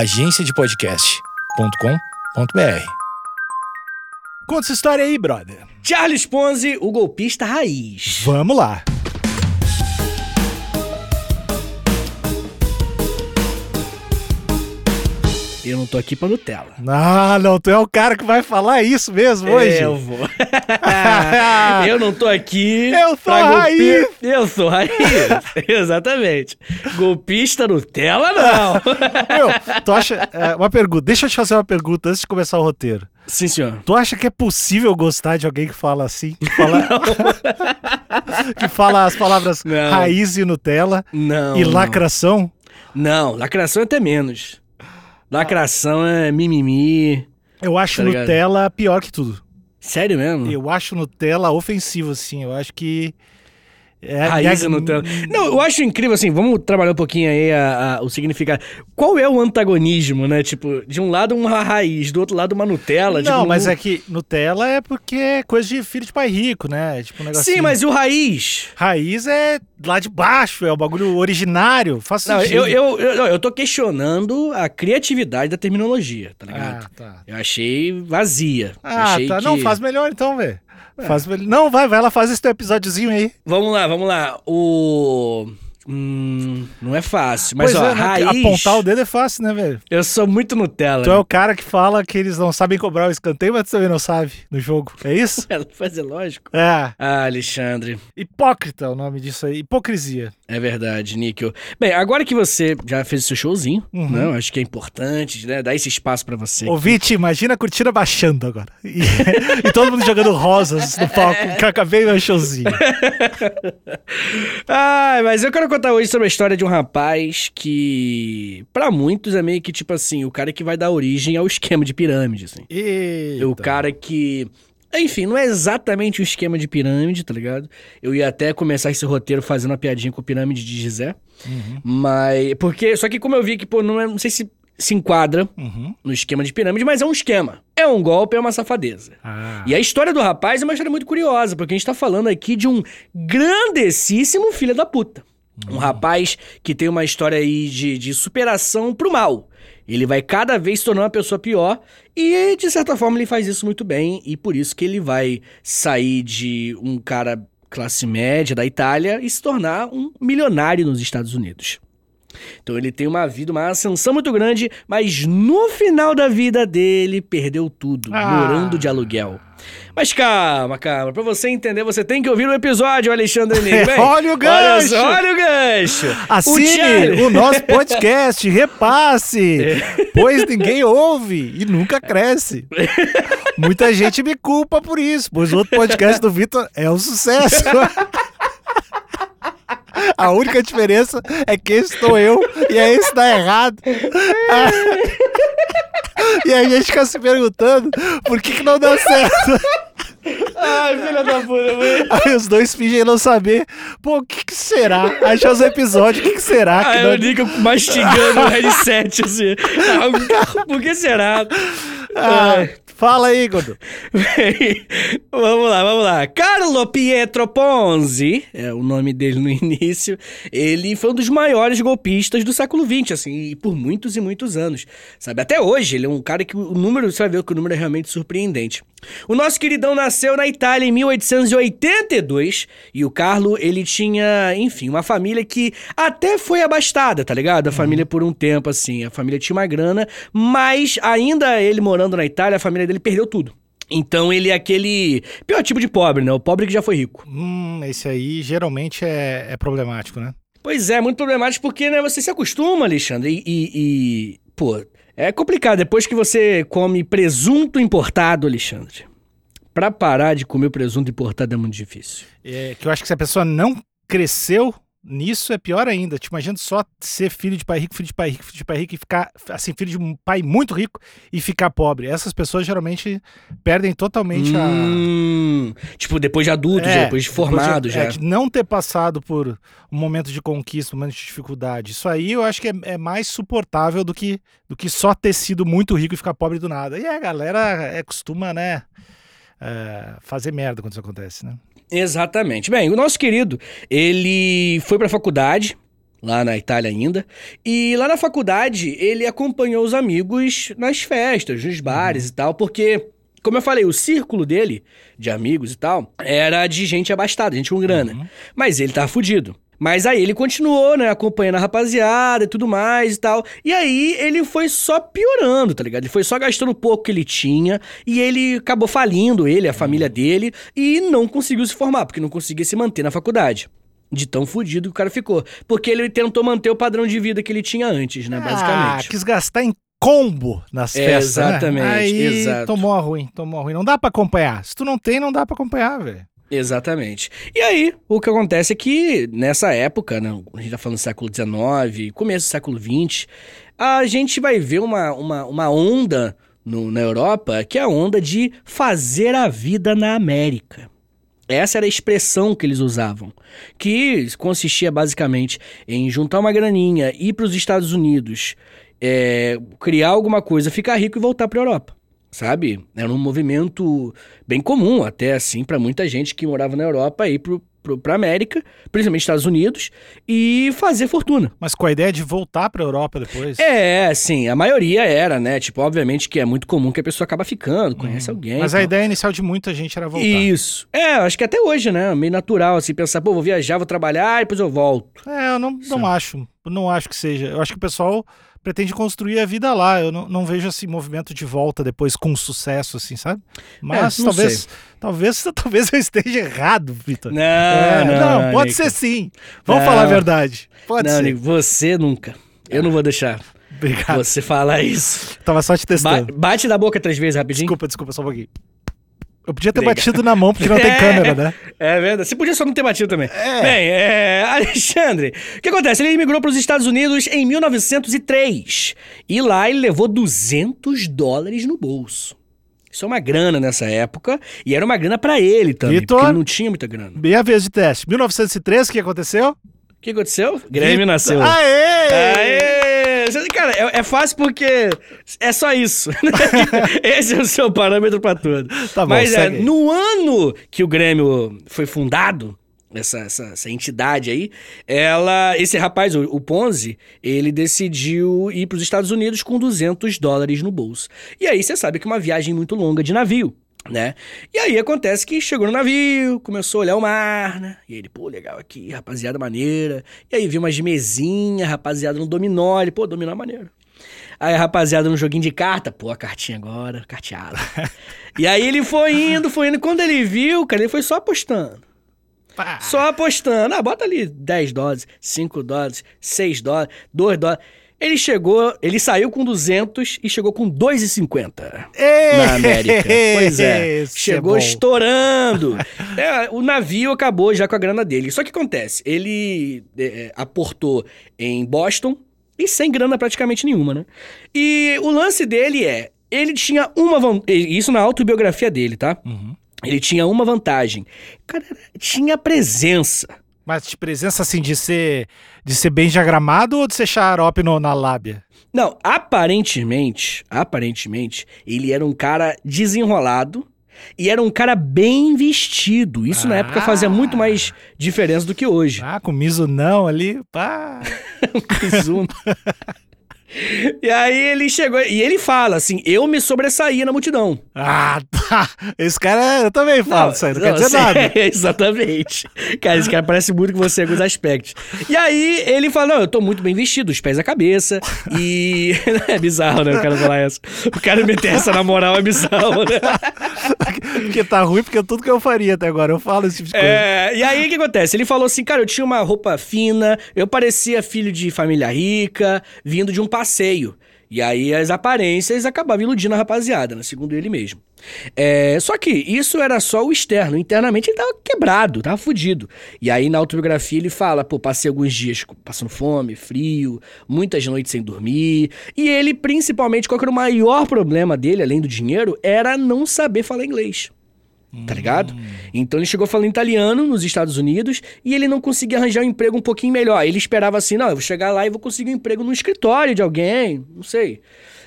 agenciadepodcast.com.br. Conta essa história aí, brother. Charles Ponzi, o golpista raiz. Vamos lá. Eu não tô aqui pra Nutella. Ah, não, tu é o cara que vai falar isso mesmo hoje. É, eu vou. eu não tô aqui. Eu sou raiz. Eu sou raiz. Exatamente. Golpista Nutella, não. Meu, tu acha. é, uma pergunta, deixa eu te fazer uma pergunta antes de começar o roteiro. Sim, senhor. Tu acha que é possível gostar de alguém que fala assim? Que fala, que fala as palavras Não. raiz e Nutella Não. e lacração? Não, lacração é até menos. Lacração é mimimi. Eu acho Tá? Nutella pior que tudo. Sério mesmo? Eu acho Nutella ofensivo, assim. Eu acho que. É, Raiz é- Nutella. Não, eu acho incrível, assim, vamos trabalhar um pouquinho aí a- a- o significado. Qual é o antagonismo, né? Tipo, de um lado uma raiz, do outro lado uma Nutella. Não, tipo, mas é que Nutella é porque é coisa de filho de pai rico, né? Tipo um negócio. Sim, mas e o raiz? Raiz é lá de baixo, é o bagulho originário. Faz Não, eu, eu, eu, eu tô questionando a criatividade da terminologia, tá ligado? Ah, tá. Eu achei vazia. Ah, achei tá. que... Não, faz melhor então, velho. Faz. Não, vai, vai lá, faz esse teu episódiozinho aí. Vamos lá, vamos lá. O... Hum, não é fácil, mas pois ó, é, né? raiz... Apontar o dedo é fácil, né, velho? Eu sou muito Nutella. Tu é o cara que fala que eles não sabem cobrar o escanteio, mas tu também não sabe no jogo. É isso? Ela faz é lógico. É. Ah, Alexandre. Hipócrita é o nome disso aí. Hipocrisia. É verdade, Níquel. Bem, agora que você já fez o seu showzinho, Uhum. né? Eu acho que é importante, né? Dar esse espaço pra você. Ouvinte, imagina a cortina baixando agora. E, e todo mundo jogando rosas no palco. Que acabei meu showzinho. Ah, mas eu quero contar hoje sobre a história de um rapaz que, pra muitos, é meio que tipo assim, o cara que vai dar origem ao esquema de pirâmide, assim. Eita. O cara que. Enfim, não é exatamente o esquema de pirâmide, tá ligado? Eu ia até começar esse roteiro fazendo uma piadinha com pirâmide de Gizé. Uhum. Mas. Porque. Só que como eu vi que, pô, não, é, não sei se se enquadra Uhum. no esquema de pirâmide, mas é um esquema. É um golpe, é uma safadeza. Ah. E a história do rapaz é uma história muito curiosa, porque a gente tá falando aqui de um grandessíssimo filho da puta. Um rapaz que tem uma história aí de, de superação pro mal. Ele vai cada vez se tornar uma pessoa pior e, de certa forma, ele faz isso muito bem. E por isso que ele vai sair de um cara classe média da Itália e se tornar um milionário nos Estados Unidos. Então ele tem uma vida, uma ascensão muito grande, mas no final da vida dele perdeu tudo, Ah. morando de aluguel. Mas calma, calma. Pra você entender, você tem que ouvir o episódio, Alexandre Nigro. Bem, Olha o gancho! só, olha o gancho! Assine Charlie- o, nosso podcast, repasse, pois ninguém ouve e nunca cresce. Muita gente me culpa por isso, pois o outro podcast do Vitor é um sucesso. A única diferença é que esse sou eu e aí esse dá errado. E a gente fica se perguntando por que, que não dá certo. Ai, filha da puta, velho. Aí os dois fingem não saber. Pô, o que, que será? Achar os episódios, o que, que será? que Aí não- eu Nico mastigando o headset, assim. Ah, Por que será? Ah, Ai. Fala aí. Bem, vamos lá, vamos lá. Carlo Pietro Ponzi, é o nome dele no início, ele foi um dos maiores golpistas do século XX, assim, e por muitos e muitos anos, sabe? Até hoje, ele é um cara que o número, você vai ver que o número é realmente surpreendente. O nosso queridão nasceu na Itália em 1882 e o Carlo, ele tinha, enfim, uma família que até foi abastada, tá ligado? A família por um tempo, assim, a família tinha uma grana, mas ainda ele morando na Itália, a família dele perdeu tudo. Então ele é aquele pior tipo de pobre, né? O pobre que já foi rico. Hum, esse aí geralmente é, é problemático, né? Pois é, muito problemático porque, né, você se acostuma, Alexandre, e, e- e, pô, é complicado. Depois que você come presunto importado, Alexandre, pra parar de comer presunto importado é muito difícil. É, que eu acho que se a pessoa não cresceu nisso, é pior ainda. Te imagina só ser filho de pai rico, filho de pai rico, filho de pai rico e ficar, assim, filho de um pai muito rico e ficar pobre. Essas pessoas geralmente perdem totalmente a. Hum, tipo, depois de adulto, É, depois de formado, de, já. É, de não ter passado por um momento de conquista, um momento de dificuldade. Isso aí eu acho que é, é mais suportável do que, do que só ter sido muito rico e ficar pobre do nada. E a galera é, costuma, né, é, fazer merda quando isso acontece, né? Exatamente. Bem, o nosso querido, ele foi pra faculdade, lá na Itália ainda. E lá na faculdade, ele acompanhou os amigos nas festas, nos bares e tal, porque, como eu falei, o círculo dele, de amigos e tal, era de gente abastada, gente com grana. Mas ele tava fudido. Mas aí ele continuou, né, acompanhando a rapaziada e tudo mais e tal. E aí ele foi só piorando, tá ligado? Ele foi só gastando o pouco que ele tinha e ele acabou falindo, ele, a família dele, e não conseguiu se formar, porque não conseguia se manter na faculdade. De tão fudido que o cara ficou. Porque ele tentou manter o padrão de vida que ele tinha antes, né, Ah, basicamente. quis gastar em combo nas É, festas. né? exatamente, Aí exato. tomou ruim, tomou ruim. Não dá pra acompanhar. Se tu não tem, não dá pra acompanhar, velho. Exatamente. E aí, o que acontece é que nessa época, né, a gente tá falando do século XIX, começo do século XX, a gente vai ver uma, uma, uma onda no- na Europa que é a onda de fazer a vida na América. Essa era a expressão que eles usavam, que consistia basicamente em juntar uma graninha, ir para os Estados Unidos, é, criar alguma coisa, ficar rico e voltar para Europa, sabe? Era um movimento bem comum, até assim, para muita gente que morava na Europa ir pro, pro, pra América, principalmente Estados Unidos, e fazer fortuna. Mas com a ideia de voltar pra Europa depois. É, sim, a maioria era, né? Tipo, obviamente que é muito comum que a pessoa acaba ficando, conhece alguém. Uhum. Mas e a ideia inicial de muita gente era voltar. Isso. É, acho que até hoje, né? Meio natural, assim, pensar, pô, vou viajar, vou trabalhar, e depois eu volto. É, eu não, não acho. Não acho que seja. Eu acho que o pessoal pretende construir a vida lá. Eu não, não vejo esse movimento de volta depois com sucesso, assim, sabe? Mas não talvez, talvez, talvez eu esteja errado, Vitor. Não, É, não, pode Nico. ser sim. Vamos Não. falar a verdade. Pode Não, ser. Nico, você nunca. Eu não vou deixar Obrigado. você falar isso. Tava só te Ba- testando. bate na boca três vezes rapidinho. Desculpa, desculpa, só um pouquinho. Eu podia ter batido na mão porque não tem É. câmera, né? É verdade. Você podia só não ter batido também. É. Bem, é... Alexandre, o que acontece? Ele imigrou para os Estados Unidos em 1903. E lá ele levou 200 dólares no bolso. Isso é uma grana nessa época. E era uma grana pra ele também. Vitor? Porque ele não tinha muita grana. Meia vez de teste. 1903, o que aconteceu? O que aconteceu? Grêmio Vitor- nasceu. Aê! Aê! Cara, é, é fácil porque é só isso. Esse é o seu parâmetro pra tudo. Tá bom, Mas é, no ano que o Grêmio foi fundado, essa, essa, essa entidade aí, ela, esse rapaz, o, o Ponzi, ele decidiu ir pros Estados Unidos com 200 dólares no bolso. E aí você sabe que é uma viagem muito longa de navio. Né? E aí acontece que chegou no navio, começou a olhar o mar, né? E ele, pô, legal aqui, rapaziada maneira. E aí viu umas mesinhas, rapaziada no dominó, ele, pô, dominó é maneiro. Aí a rapaziada no joguinho de carta, pô, a cartinha agora, carteada. e aí ele foi indo, foi indo. Quando ele viu, cara, ele foi só apostando. Pá. Só apostando. Ah, bota ali 10 dólares, 5 dólares, 6 dólares, 2 dólares. Ele chegou, ele saiu com 200 e chegou com 2,50 Ei! na América. Pois é. Esse Chegou bom. estourando. É, o navio acabou já com a grana dele. Só que acontece, ele é, aportou em Boston e sem grana praticamente nenhuma, né? E o lance dele é, ele tinha uma van- isso na autobiografia dele, tá? Uhum. Ele tinha uma vantagem. Cara, tinha presença. Mas de presença assim de ser de ser bem diagramado ou de ser xarope no- na lábia? Não, aparentemente, aparentemente, ele era um cara desenrolado e era um cara bem vestido. Isso na época fazia muito mais diferença do que hoje. Ah, com miso não ali, pá. Zoom. e aí ele chegou e ele fala assim: eu me sobressaía na multidão. Ah, tá. Esse cara, eu também falo isso aí, não, quer dizer nada. exatamente. Cara, esse cara parece muito com você em alguns aspectos. E aí ele fala: Não, eu tô muito bem vestido, os pés à cabeça. E. é bizarro, né? O cara falar essa. O cara meter essa na moral é bizarro, né? Porque tá ruim, porque tudo que eu faria até agora, eu falo esse tipo de coisa. É, e aí o que acontece? Ele falou assim, cara, eu tinha uma roupa fina, eu parecia filho de família rica, vindo de um passeio. E aí as aparências acabavam iludindo a rapaziada, né? Segundo ele mesmo. É, só que isso era só o externo. Internamente ele tava quebrado, tava fudido. E aí na autobiografia ele fala, pô, passei alguns dias passando fome, frio, muitas noites sem dormir. E ele, principalmente, qual que era o maior problema dele, além do dinheiro, era não saber falar inglês. Tá ligado? Então ele chegou falando italiano nos Estados Unidos e ele não conseguia arranjar um emprego um pouquinho melhor. Ele esperava assim: não, eu vou chegar lá e vou conseguir um emprego no escritório de alguém, não sei.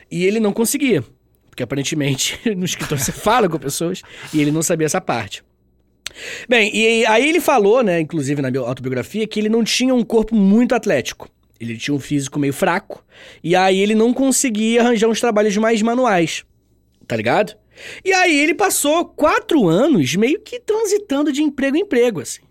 E ele não conseguia. Porque aparentemente no escritório você fala com pessoas e ele não sabia essa parte. Bem, e aí ele falou, né, inclusive na autobiografia, que ele não tinha um corpo muito atlético. Ele tinha um físico meio fraco. E aí ele não conseguia arranjar uns trabalhos mais manuais. Tá ligado? E aí ele passou quatro anos meio que transitando de emprego em emprego, assim.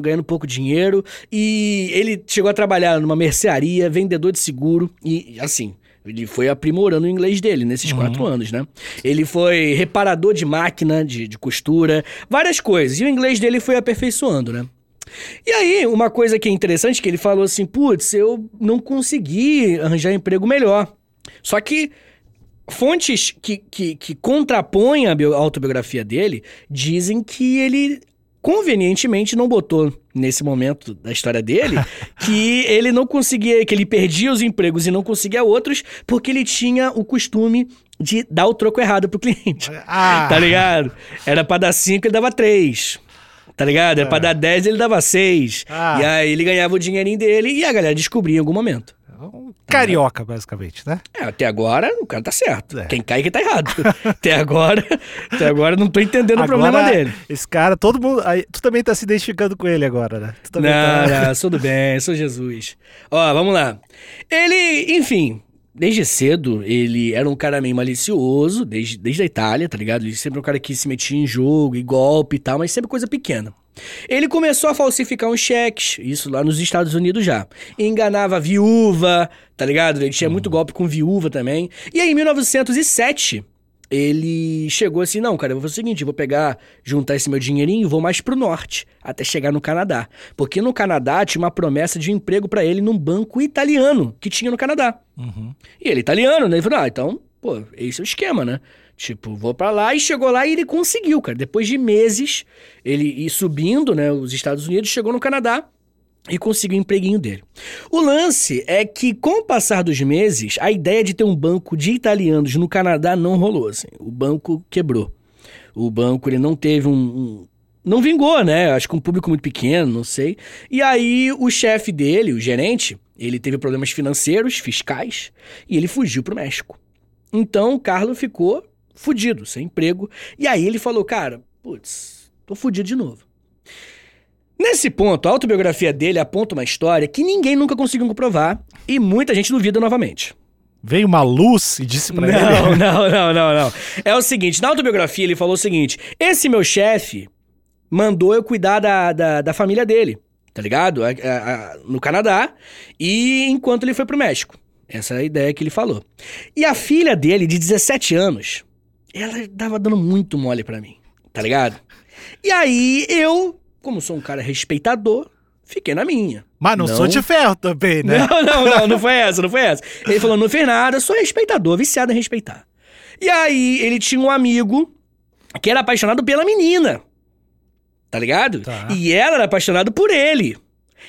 Ganhando pouco dinheiro. E ele chegou a trabalhar numa mercearia, vendedor de seguro. E assim, ele foi aprimorando o inglês dele nesses uhum. quatro anos, né? Ele foi reparador de máquina, de, de costura, várias coisas. E o inglês dele foi aperfeiçoando, né? E aí, uma coisa que é interessante, que ele falou assim, putz, eu não consegui arranjar emprego melhor. Só que fontes que, que, que contrapõem a autobiografia dele dizem que ele convenientemente não botou nesse momento da história dele que ele não conseguia, que ele perdia os empregos e não conseguia outros porque ele tinha o costume de dar o troco errado pro cliente. Ah. Tá ligado? Era pra dar cinco, ele dava três. Tá ligado? Era é. pra dar 10, ele dava 6. Ah. E aí ele ganhava o dinheirinho dele e a galera descobria em algum momento. Um carioca, basicamente, né? É, até agora o cara tá certo. É. Quem cai que tá errado. até agora, até agora não tô entendendo agora, o problema dele. Esse cara, todo mundo. Aí, tu também tá se identificando com ele agora, né? Tu não, tá... não, tudo bem, sou Jesus. Ó, vamos lá. Ele, enfim, desde cedo, ele era um cara meio malicioso, desde, desde a Itália, tá ligado? Ele sempre é um cara que se metia em jogo e golpe e tal, mas sempre coisa pequena. Ele começou a falsificar uns cheques, isso lá nos Estados Unidos já. Enganava a viúva, tá ligado? Ele tinha muito uhum. golpe com viúva também. E aí, em 1907, ele chegou assim: não, cara, eu vou fazer o seguinte: vou pegar, juntar esse meu dinheirinho e vou mais pro norte, até chegar no Canadá. Porque no Canadá tinha uma promessa de emprego para ele num banco italiano que tinha no Canadá. Uhum. E ele é italiano, né? Ele falou: ah, então, pô, esse é o esquema, né? Tipo, vou para lá e chegou lá e ele conseguiu, cara. Depois de meses, ele ir subindo, né, os Estados Unidos, chegou no Canadá e conseguiu o empreguinho dele. O lance é que, com o passar dos meses, a ideia de ter um banco de italianos no Canadá não rolou, assim. O banco quebrou. O banco, ele não teve um, um não vingou, né? Acho que um público muito pequeno, não sei. E aí o chefe dele, o gerente, ele teve problemas financeiros, fiscais, e ele fugiu pro México. Então o Carlos ficou fudido, sem emprego. E aí ele falou, cara, putz, tô fudido de novo. Nesse ponto, a autobiografia dele aponta uma história que ninguém nunca conseguiu comprovar e muita gente duvida novamente. Veio uma luz e disse pra não, ele. Não, não, não, não. É o seguinte: na autobiografia ele falou o seguinte: esse meu chefe mandou eu cuidar da, da, da família dele, tá ligado? A, a, a, no Canadá, e enquanto ele foi pro México. Essa é a ideia que ele falou. E a filha dele, de 17 anos, ela dava dando muito mole para mim, tá ligado? E aí eu, como sou um cara respeitador, fiquei na minha. Mas não, não, sou de ferro também, né? Não, não, não, não foi essa, não foi essa. Ele falou, não fez nada, sou respeitador, viciado em respeitar. E aí ele tinha um amigo que era apaixonado pela menina. Tá ligado? Tá. E ela era apaixonada por ele.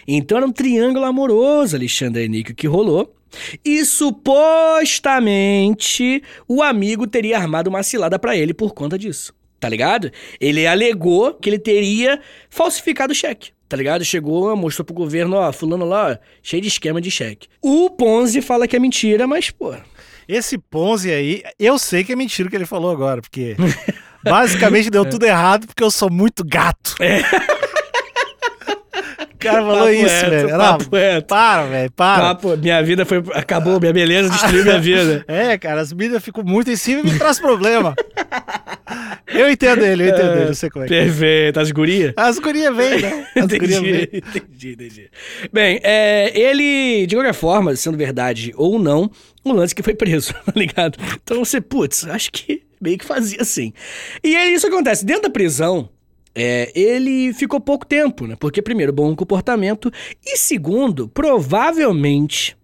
Então era um triângulo amoroso, Alexandre Nico, que rolou. E supostamente o amigo teria armado uma cilada para ele por conta disso. Tá ligado? Ele alegou que ele teria falsificado o cheque. Tá ligado? Chegou, mostrou pro governo, ó, fulano lá, ó, cheio de esquema de cheque. O Ponzi fala que é mentira, mas, pô. Esse Ponzi aí, eu sei que é mentira o que ele falou agora, porque basicamente deu tudo errado porque eu sou muito gato. É cara falou papo isso, velho. Não, Para, velho, para. Papo, minha vida foi. Acabou, minha beleza destruiu minha vida. é, cara, as mídias ficam muito em cima e me traz problema. Eu entendo ele, eu entendo ele, eu sei como é. é. Perfeito. As gurias? As gurias vêm, né? As entendi, gurias vêm. Entendi, entendi. Bem, é, ele, de qualquer forma, sendo verdade ou não, um lance que foi preso, tá ligado? Então você, putz, acho que meio que fazia assim. E aí isso acontece. Dentro da prisão, é, ele ficou pouco tempo, né? Porque, primeiro, bom comportamento, e segundo, provavelmente.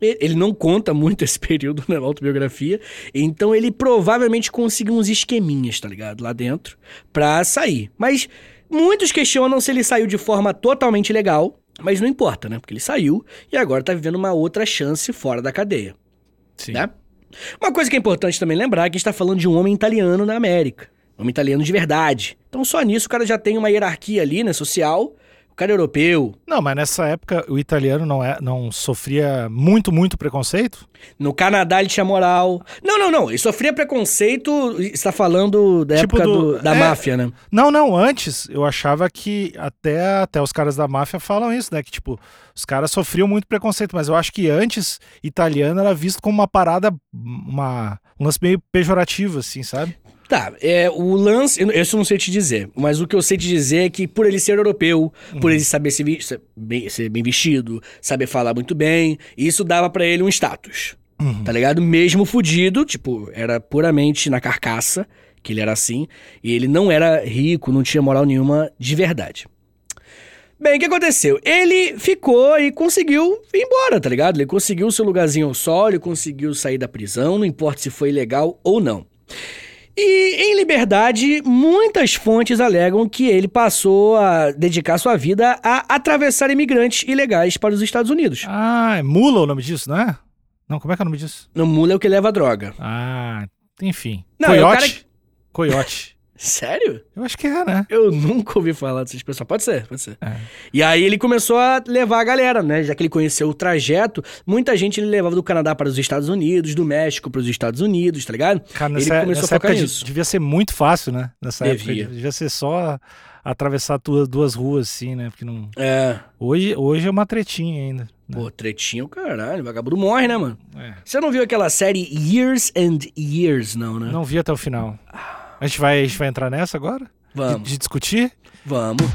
Ele não conta muito esse período na autobiografia, então ele provavelmente conseguiu uns esqueminhas, tá ligado? Lá dentro, pra sair. Mas muitos questionam se ele saiu de forma totalmente legal, mas não importa, né? Porque ele saiu e agora tá vivendo uma outra chance fora da cadeia. Sim. Né? Uma coisa que é importante também lembrar é que a gente tá falando de um homem italiano na América. Homem italiano de verdade. Então só nisso o cara já tem uma hierarquia ali, né, social, O cara é europeu. Não, mas nessa época o italiano não, é, não sofria muito, muito preconceito? No Canadá ele tinha moral. Não, não, não. Ele sofria preconceito. Você tá falando da Tipo época do- do- da é. máfia, né? Não, não, antes eu achava que até, até os caras da máfia falam isso, né? Que tipo, os caras sofriam muito preconceito, mas eu acho que antes italiano era visto como uma parada, uma, um lance meio pejorativo, assim, sabe? Tá, é, o lance, eu- isso eu não sei te dizer, mas o que eu sei te dizer é que por ele ser europeu, por ele saber se ser, bem, ser bem vestido, saber falar muito bem, isso dava pra ele um status, Uhum. tá ligado? Mesmo fudido, tipo, era puramente na carcaça que ele era assim, e ele não era rico, não tinha moral nenhuma de verdade. Bem, o que aconteceu? Ele ficou e conseguiu ir embora, tá ligado? Ele conseguiu seu lugarzinho ao sol, ele conseguiu sair da prisão, não importa se foi legal ou não. E em Liberdade, muitas fontes alegam que ele passou a dedicar sua vida a atravessar imigrantes ilegais para os Estados Unidos. Ah, é mula o nome disso, não é? Não, como é que é o nome disso? No mula é o que leva droga. Ah, enfim. Não, é Coiote? cara que- Coiote. Sério? Eu acho que é, né? Eu nunca ouvi falar dessa expressão. Pode ser, pode ser. É. E aí ele começou a levar a galera, né? Já que ele conheceu o trajeto, muita gente ele levava do Canadá para os Estados Unidos, do México para os Estados Unidos, tá ligado? Cara, ele nessa, começou nessa a focar nisso. devia ser muito fácil, né? Nessa Devia. época devia ser só atravessar duas, duas ruas, assim, né? Porque não... É. Hoje, hoje é uma tretinha ainda. né? Pô, tretinho, caralho. Vagabundo morre, né, mano? É. Você não viu aquela série Years and Years, não, né? Não vi até o final. A gente vai, a gente vai entrar nessa agora? De, Vamos, de discutir? vamos.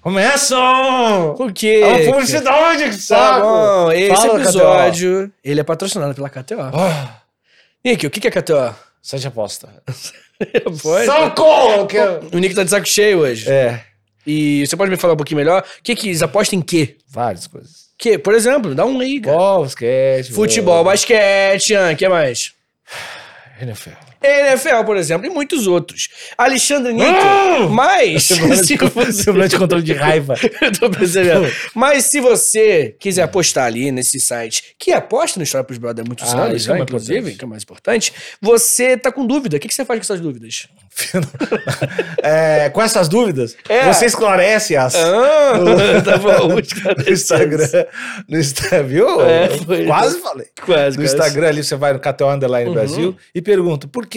Começam! Por quê? É uma publicidade, que Tá saco! bom, esse Fala, episódio, ele é patrocinado pela KTO. Ah, Nick, o que é KTO? site de aposta. Pode. Socorro! Que... O Nick tá de saco cheio hoje. É, E você pode me falar um pouquinho melhor? O que que eles apostam em quê? várias coisas. Que? Por exemplo, dá um aí, cara. Futebol, basquete... Futebol, basquete, o que mais? NFL. NFL, por exemplo, e muitos outros. Alexandre Nick, mas... se você... Semblante de controle de raiva. Eu tô percebendo. Mas se você quiser apostar ali nesse site, que aposta no História pros Brother há muitos Ah, anos, isso é né, inclusive, importante. que é o mais importante, você tá com dúvida. O que, que você faz com essas dúvidas? É, com essas dúvidas, É. você esclarece-as Ah, tá bom. no Instagram. No Instagram, viu? É. Quase falei. Quase, No quase. Instagram ali, você vai no KTO Underline Uhum. Brasil e pergunta, por que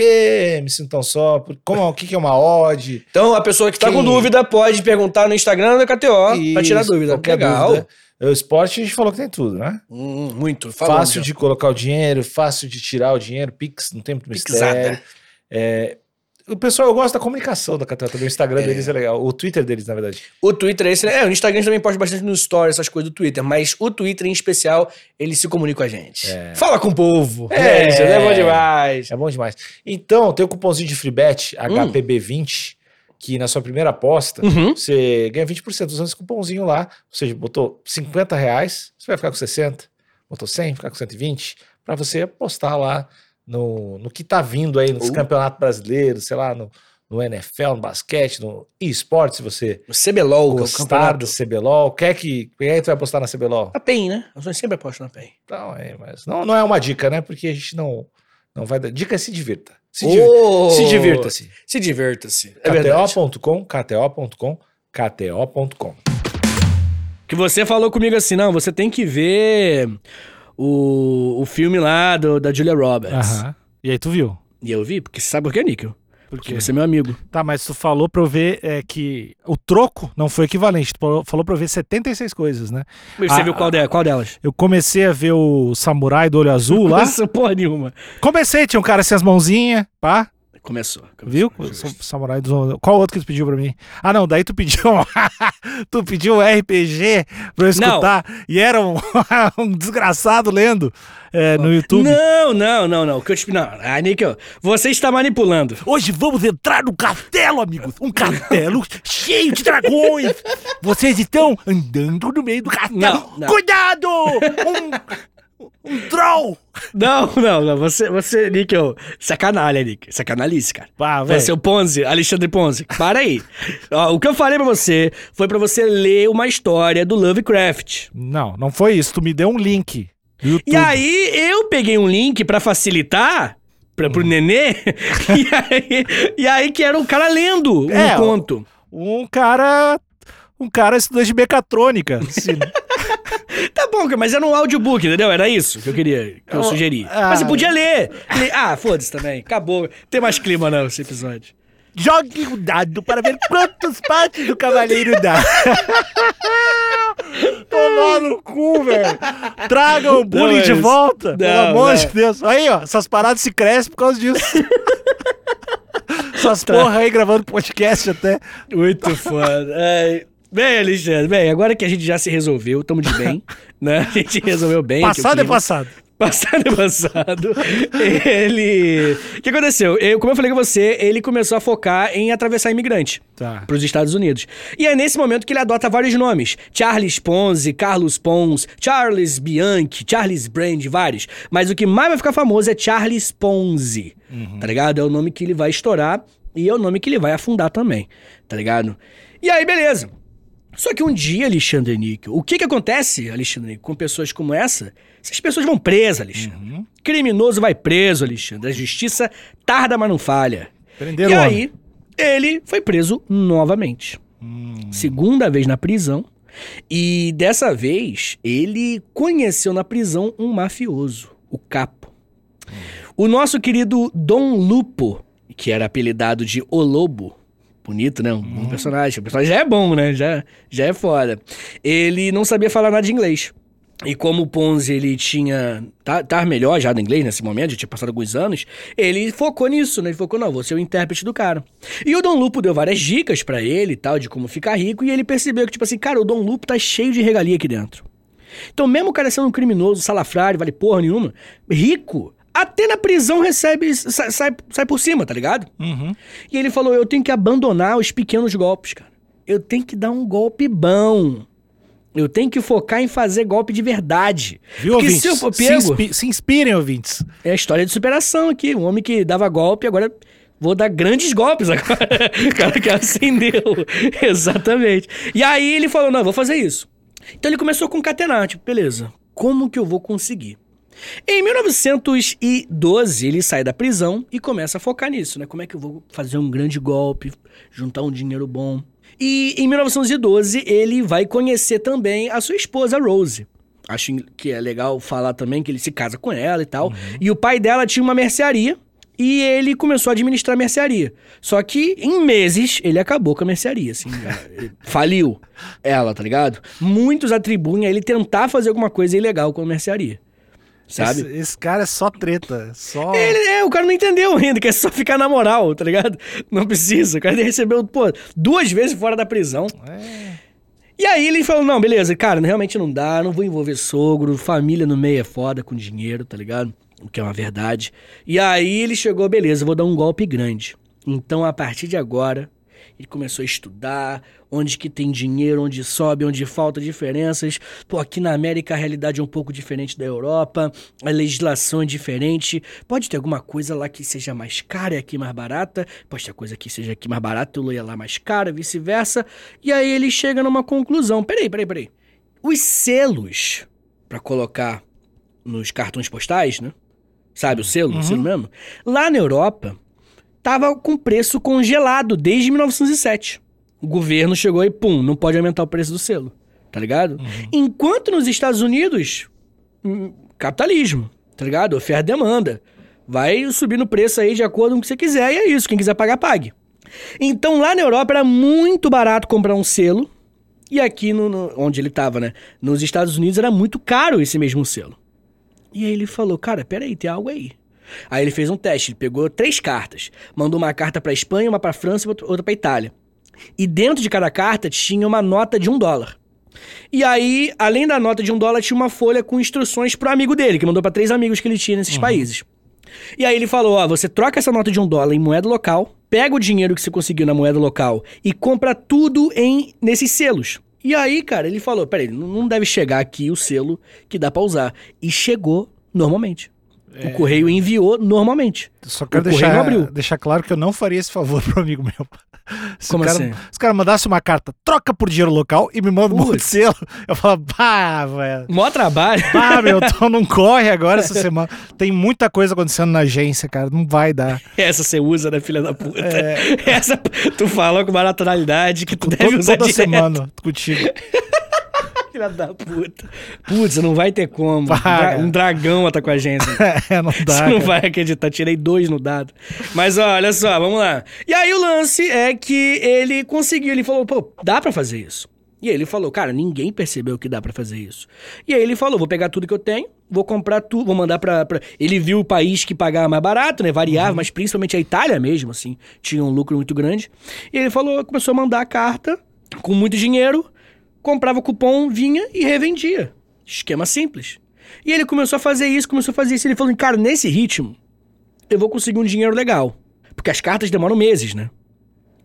me sinto tão só? Por, como, o que, que é uma odd? Então, a pessoa que tá com dúvida pode perguntar no Instagram da KTO pra tirar dúvida. qualquer Legal. dúvida. O esporte a gente falou que tem tudo, né? Hum, muito. Falando fácil de colocar o dinheiro, fácil de tirar o dinheiro, Pix, não tem muito Pixada. mistério. É, o pessoal, eu gosto da comunicação da também. O Instagram deles é legal. O Twitter deles, na verdade. O Twitter é esse, né? É, o Instagram também posta bastante no stories, essas coisas do Twitter, mas o Twitter em especial, ele se comunica com a gente. Fala com o povo. É. isso é bom demais. É bom demais. Então, tem o cupomzinho de free bet, Hum. HPB20, que na sua primeira aposta, Uhum. você ganha 20% usando esse cupomzinho lá. Ou seja, botou 50 reais, você vai ficar com 60. Botou 100, ficar com 120. Pra você apostar lá no, no que tá vindo aí, nos Uh. campeonatos brasileiros, sei lá, no, no NFL, no basquete, no esporte, se você O CBLOL, que é o gostar campeonato. do CBLOL. Quer que, quem é que tu vai apostar na CBLOL? A PEN, né? Eu sempre aposto na PEN. Não, é, mas não, não é uma dica, né? Porque a gente não, não vai dar. Dica é se divirta. Se, div- Oh! se divirta-se. Se divirta-se. É. KTO.com, KTO.com, KTO.com. Que você falou comigo assim, não, você tem que ver o, o filme lá do, da Julia Roberts. Aham. E aí tu viu? E eu vi, porque você sabe por que, Níquel? Por Porque você é meu amigo. Tá, mas tu falou pra eu ver é, que o troco não foi equivalente. Tu falou- falou pra eu ver 76 coisas, né? Mas Você Ah, viu qual, de- qual delas? Eu comecei a ver o Samurai do Olho Azul lá. Não porra nenhuma. Comecei, tinha um cara sem as mãozinhas, pá. Começou. começou. Viu? O Sa- Samurai do Qual outro que tu pediu pra mim? Ah, não, daí tu pediu. tu pediu um RPG pra eu escutar. E era um, um desgraçado lendo é, no YouTube. Não, não, não, não. Que eu te... Não, ah, Níquel, você está manipulando. Hoje vamos entrar no castelo, amigos. Um castelo cheio de dragões. Vocês estão andando no meio do castelo. Não, não. Cuidado! Um, um troll. Não, não, não. Você, você, Níquel, sacanalha, Nick. Sacanalice, cara. Pá, velho. Você, o Ponzi, Alexandre Ponzi. Para aí. Ó, o que eu falei pra você foi pra você ler uma história do Lovecraft. Não, não foi isso. Tu me deu um link. YouTube. E aí, eu peguei um link pra facilitar pra, pro nenê. e, aí, e aí, que era um cara lendo um É, conto. Um cara. um cara estudante de mecatrônica. Assim, Tá bom, mas era um audiobook, entendeu? Era isso que eu queria, que eu Oh, sugeri. ah. Mas você podia ler. Ler- Ah, foda-se também. Acabou. Tem mais clima não esse episódio. Jogue o dado para ver quantos partes do cavaleiro dá. Tomar no cu, velho. Traga o bullying Não, de volta. pelo não, amor não. de Deus. Aí, ó, essas paradas se crescem por causa disso. Essas porra aí gravando podcast até. Muito foda. Ai. Bem, Alexandre, bem, agora que a gente já se resolveu, tamo de bem, né? A gente resolveu bem. Passado é passado. Passado é passado. ele. O que aconteceu? Eu, como eu falei com você, ele começou a focar em atravessar imigrante Tá. para os Estados Unidos. E é nesse momento que ele adota vários nomes: Charles Ponzi, Carlos Pons, Charles Bianchi, Charles Brand, vários. Mas o que mais vai ficar famoso é Charles Ponzi, tá ligado? É o nome que ele vai estourar e é o nome que ele vai afundar também, tá ligado? E aí, beleza. Só que um dia, Alexandre Níquel, o que que acontece, Alexandre Níquel, com pessoas como essa? Essas pessoas vão presas, Alexandre. Criminoso vai preso, Alexandre. A justiça tarda, mas não falha. Prenderam e aí, ele foi preso novamente. Segunda vez na prisão. E dessa vez, ele conheceu na prisão um mafioso, o Capo. O nosso querido Dom Lupo, que era apelidado de O Lobo, bonito, né? Um bom personagem. O personagem já é bom, né? Já, já é foda. Ele não sabia falar nada de inglês. E como o Ponzi, ele tinha... Tá, tá melhor já no inglês nesse momento, já tinha passado alguns anos, ele focou nisso, né? Ele focou, não, vou ser o intérprete do cara. E o Dom Lupo deu várias dicas pra ele e tal, de como ficar rico, e ele percebeu que, tipo assim, cara, o Dom Lupo tá cheio de regalia aqui dentro. Então, mesmo o cara sendo um criminoso, salafrário, vale porra nenhuma, rico, até na prisão recebe, sai, sai, sai por cima, tá ligado? Uhum. E ele falou: eu tenho que abandonar os pequenos golpes, cara. Eu tenho que dar um golpe bom. Eu tenho que focar em fazer golpe de verdade. Viu, Porque ouvintes? se eu for se, pego, inspi- se inspirem, ouvintes. é a história de superação aqui. Um homem que dava golpe, agora vou dar grandes golpes agora. o cara que acendeu. Exatamente. E aí ele falou: não, eu vou fazer isso. Então ele começou a concatenar, tipo, beleza, como que eu vou conseguir? Em 1912, ele sai da prisão e começa a focar nisso, né? Como é que eu vou fazer um grande golpe, juntar um dinheiro bom. E em 1912, ele vai conhecer também a sua esposa, Rose. Acho que é legal falar também que ele se casa com ela e tal. E o pai dela tinha uma mercearia e ele começou a administrar a mercearia. Só que em meses ele acabou com a mercearia, assim, faliu ela, tá ligado? Muitos atribuem a ele tentar fazer alguma coisa ilegal com a mercearia. Sabe? Esse, esse cara é só treta. Só. Ele, é, o cara não entendeu ainda, que é só ficar na moral, tá ligado? Não precisa. O cara recebeu, pô, duas vezes fora da prisão. É. E aí ele falou: não, beleza, cara, realmente não dá, não vou envolver sogro, família no meio é foda com dinheiro, tá ligado? O que é uma verdade. E aí ele chegou, beleza, vou dar um golpe grande. Então, a partir de agora, ele começou a estudar onde que tem dinheiro, onde sobe, onde falta diferenças. Pô, aqui na América a realidade é um pouco diferente da Europa, a legislação é diferente. Pode ter alguma coisa lá que seja mais cara e aqui mais barata, pode ter coisa que seja aqui mais barata e lá mais cara, vice-versa. E aí ele chega numa conclusão. Peraí, peraí, peraí. Os selos para colocar nos cartões postais, né? Sabe o selo, o selo mesmo? Lá na Europa, tava com preço congelado desde 1907. O governo chegou e, pum, não pode aumentar o preço do selo, tá ligado? Enquanto nos Estados Unidos, hum, capitalismo, tá ligado? Oferta e demanda. Vai subindo o preço aí de acordo com o que você quiser e é isso. Quem quiser pagar, pague. Então lá na Europa era muito barato comprar um selo e aqui, no, no- onde ele tava, né? Nos Estados Unidos era muito caro esse mesmo selo. E aí ele falou, cara, peraí, tem algo aí. Aí ele fez um teste, ele pegou três cartas. Mandou uma carta pra Espanha, uma pra França e outra- pra Itália. E dentro de cada carta tinha uma nota de um dólar. E aí, além da nota de um dólar, tinha uma folha com instruções pro amigo dele, que mandou pra três amigos que ele tinha nesses países. E aí ele falou, ó, você troca essa nota de um dólar em moeda local, pega o dinheiro que você conseguiu na moeda local e compra tudo em nesses selos. E aí, cara, ele falou, peraí, não deve chegar aqui o selo que dá pra usar. E chegou normalmente. O correio enviou normalmente. Só quero deixar, deixar claro que eu não faria esse favor pro amigo meu. Se Como o cara, assim? Se o cara mandasse uma carta, troca por dinheiro local e me manda um monte de selo, eu falo, pá, velho. Mó trabalho. Pá, meu, então não corre agora essa semana. Tem muita coisa acontecendo na agência, cara. Não vai dar. Essa você usa, né, filha da puta? É. Essa tu falou com uma naturalidade que tu deve usar toda direto. semana contigo. Filha da puta. Putz, não vai ter como. Um dragão tá com a gente. É, não dá. Você não cara. vai acreditar, tirei dois no dado. Mas ó, olha só, vamos lá. E aí o lance é que ele conseguiu, ele falou, pô, dá pra fazer isso. E aí ele falou, cara, ninguém percebeu que dá pra fazer isso. E aí ele falou, vou pegar tudo que eu tenho, vou comprar tudo, vou mandar pra, pra... Ele viu o país que pagava mais barato, né, variava, mas principalmente a Itália mesmo, assim, tinha um lucro muito grande. E ele falou, começou a mandar a carta com muito dinheiro, comprava o cupom, vinha e revendia. Esquema simples. E ele começou a fazer isso, começou a fazer isso. Ele falou, cara, nesse ritmo, eu vou conseguir um dinheiro legal. Porque as cartas demoram meses, né?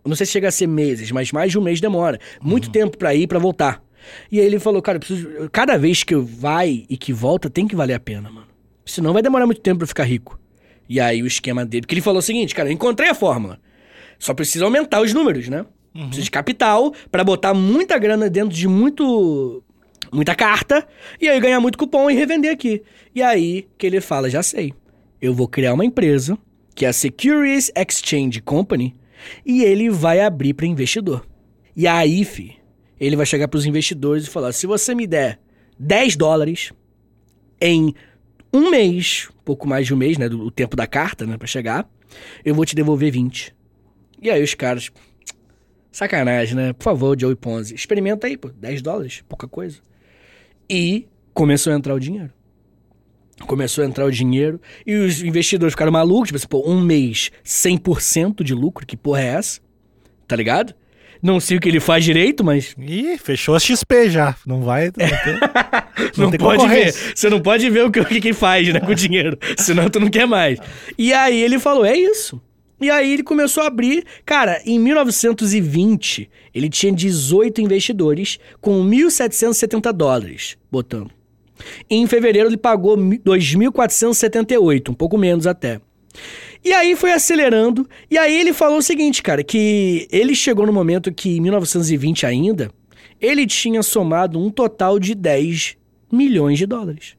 Não sei se chega a ser meses, mas mais de um mês demora. Muito tempo pra ir e pra voltar. E aí ele falou, cara, preciso, cada vez que eu vai e que volta, tem que valer a pena, mano. Senão vai demorar muito tempo pra eu ficar rico. E aí o esquema dele, porque ele falou o seguinte, cara, eu encontrei a fórmula. Só precisa aumentar os números, né? Precisa de capital pra botar muita grana dentro de muito muita carta e aí ganhar muito cupom e revender aqui. E aí que ele fala, já sei. Eu vou criar uma empresa que é a Securities Exchange Company e ele vai abrir para investidor. E aí, fi, ele vai chegar pros investidores e falar: se você me der 10 dólares em um mês, pouco mais de um mês, né? Do o tempo da carta, né? Pra chegar, eu vou te devolver 20. E aí os caras. Sacanagem, né? Por favor, Joey Ponzi. Experimenta aí, pô. 10 dólares, pouca coisa. E começou a entrar o dinheiro. Começou a entrar o dinheiro e os investidores ficaram malucos. Tipo assim, pô, um mês, 100% de lucro, que porra é essa? Tá ligado? Não sei o que ele faz direito, mas Ih, fechou a XP já. Não vai. Não, tem, não, tem pode ver. Você não pode ver o que, o que que faz, né, com o dinheiro. Senão tu não quer mais. E aí ele falou, é isso. E aí ele começou a abrir. Cara, em 1920, ele tinha 18 investidores com 1.770 dólares, botando. Em fevereiro ele pagou 2.478, um pouco menos até. E aí foi acelerando, e aí ele falou o seguinte, cara, que ele chegou no momento que em 1920 ainda, ele tinha somado um total de 10 milhões de dólares.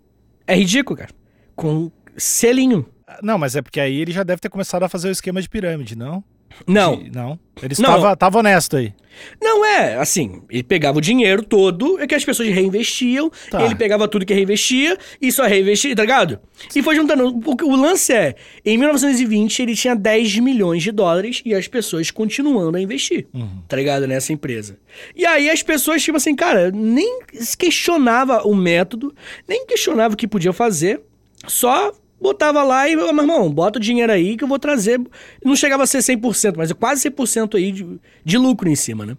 É ridículo, cara. Com selinho. Não, mas é porque aí ele já deve ter começado a fazer o esquema de pirâmide, não? Não, De- não. Ele estava tava honesto aí. não é assim. Ele pegava o dinheiro todo, é que as pessoas reinvestiam, Tá. ele pegava tudo que reinvestia e só reinvestia, tá ligado? E foi juntando. O, o lance é, em 1920 ele tinha 10 milhões de dólares e as pessoas continuando a investir, tá ligado? Nessa empresa. E aí as pessoas, tipo assim, cara, nem questionava o método, nem questionava o que podia fazer, só botava lá e, meu irmão, bota o dinheiro aí que eu vou trazer. Não chegava a ser 100%, mas quase 100% aí de, de lucro em cima, né?